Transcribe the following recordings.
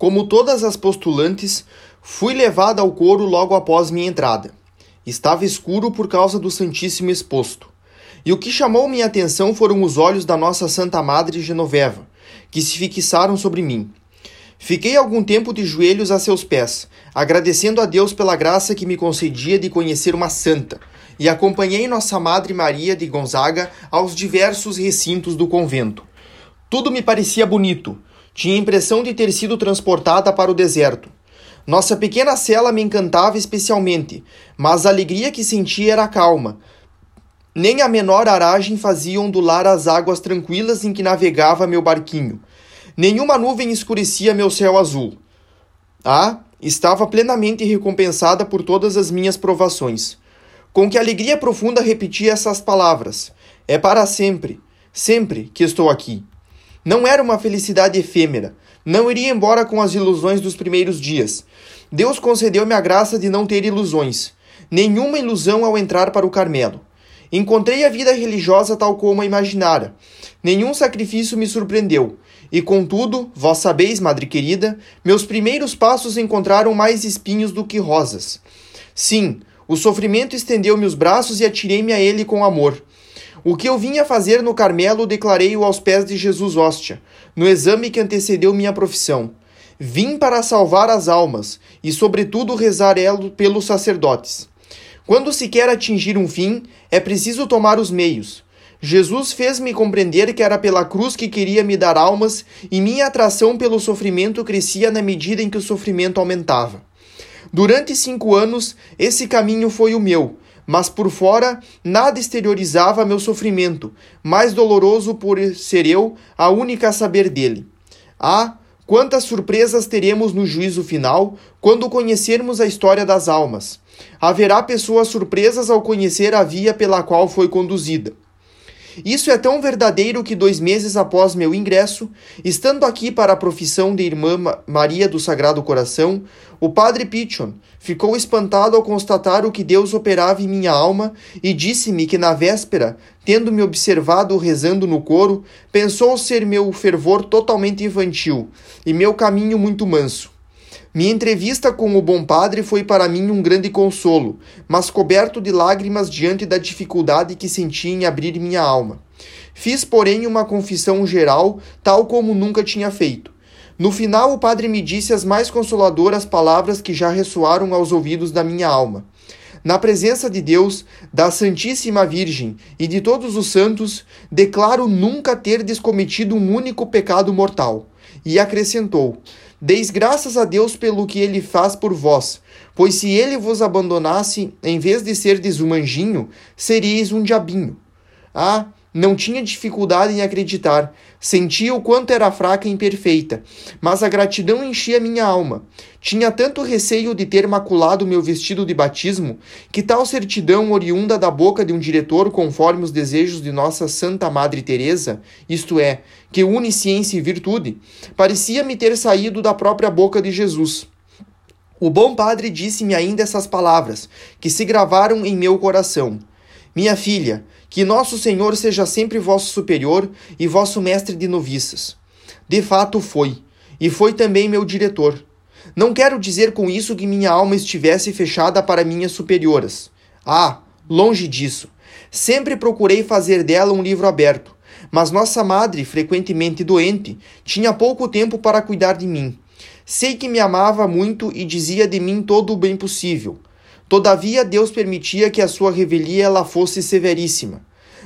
Como todas as postulantes, fui levada ao coro logo após minha entrada. Estava escuro por causa do Santíssimo exposto. E o que chamou minha atenção foram os olhos da nossa Santa Madre Genoveva, que se fixaram sobre mim. Fiquei algum tempo de joelhos a seus pés, agradecendo a Deus pela graça que me concedia de conhecer uma santa, e acompanhei Nossa Madre Maria de Gonzaga aos diversos recintos do convento. Tudo me parecia bonito, tinha a impressão de ter sido transportada para o deserto. Nossa pequena cela me encantava especialmente, mas a alegria que sentia era calma. Nem a menor aragem fazia ondular as águas tranquilas em que navegava meu barquinho. Nenhuma nuvem escurecia meu céu azul. Ah, estava plenamente recompensada por todas as minhas provações. Com que alegria profunda repetia essas palavras: É para sempre, sempre que estou aqui. Não era uma felicidade efêmera. Não iria embora com as ilusões dos primeiros dias. Deus concedeu-me a graça de não ter ilusões. Nenhuma ilusão ao entrar para o Carmelo. Encontrei a vida religiosa tal como a imaginara. Nenhum sacrifício me surpreendeu. E contudo, vós sabeis, madre querida, meus primeiros passos encontraram mais espinhos do que rosas. Sim, o sofrimento estendeu-me os braços e atirei-me a ele com amor. O que eu vinha fazer no Carmelo declarei-o aos pés de Jesus Hóstia, no exame que antecedeu minha profissão. Vim para salvar as almas e, sobretudo, rezar pelos sacerdotes. Quando se quer atingir um fim, é preciso tomar os meios. Jesus fez-me compreender que era pela cruz que queria me dar almas e minha atração pelo sofrimento crescia na medida em que o sofrimento aumentava. Durante cinco anos, esse caminho foi o meu, mas por fora nada exteriorizava meu sofrimento, mais doloroso por ser eu a única a saber dele. Ah, quantas surpresas teremos no juízo final quando conhecermos a história das almas! Haverá pessoas surpresas ao conhecer a via pela qual foi conduzida. Isso é tão verdadeiro que dois meses após meu ingresso, estando aqui para a profissão de Irmã Maria do Sagrado Coração, o padre Pichon ficou espantado ao constatar o que Deus operava em minha alma e disse-me que na véspera, tendo-me observado rezando no coro, pensou ser meu fervor totalmente infantil e meu caminho muito manso. Minha entrevista com o bom padre foi para mim um grande consolo, mas coberto de lágrimas diante da dificuldade que senti em abrir minha alma. Fiz, porém, uma confissão geral, tal como nunca tinha feito. No final, o padre me disse as mais consoladoras palavras que já ressoaram aos ouvidos da minha alma. Na presença de Deus, da Santíssima Virgem e de todos os santos, declaro nunca ter descometido um único pecado mortal. E acrescentou: Deis graças a Deus pelo que ele faz por vós, pois se ele vos abandonasse, em vez de serdes um anjinho, seríeis um diabinho. Ah, não tinha dificuldade em acreditar, sentia o quanto era fraca e imperfeita, mas a gratidão enchia minha alma. Tinha tanto receio de ter maculado meu vestido de batismo, que tal certidão oriunda da boca de um diretor conforme os desejos de nossa Santa Madre Teresa, isto é, que une ciência e virtude, parecia-me ter saído da própria boca de Jesus. O bom padre disse-me ainda essas palavras, que se gravaram em meu coração. Minha filha, que nosso Senhor seja sempre vosso superior e vosso mestre de noviças. De fato foi, e foi também meu diretor. Não quero dizer com isso que minha alma estivesse fechada para minhas superioras. Ah, longe disso. Sempre procurei fazer dela um livro aberto, mas nossa madre, frequentemente doente, tinha pouco tempo para cuidar de mim. Sei que me amava muito e dizia de mim todo o bem possível. Todavia, Deus permitia que a sua revelia ela fosse severíssima.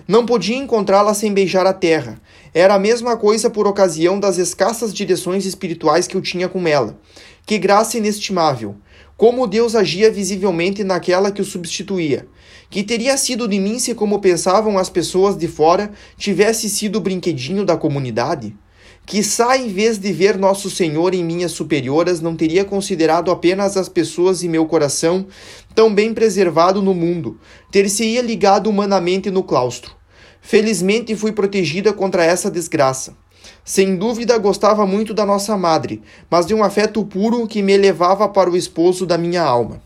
Não podia encontrá-la sem beijar a terra. Era a mesma coisa por ocasião das escassas direções espirituais que eu tinha com ela. Que graça inestimável! Como Deus agia visivelmente naquela que o substituía. Que teria sido de mim se, como pensavam as pessoas de fora, tivesse sido o brinquedinho da comunidade? Quizá, em vez de ver Nosso Senhor em minhas superioras, não teria considerado apenas as pessoas em meu coração, tão bem preservado no mundo, ter-se-ia ligado humanamente no claustro. Felizmente fui protegida contra essa desgraça. Sem dúvida gostava muito da nossa madre, mas de um afeto puro que me levava para o esposo da minha alma.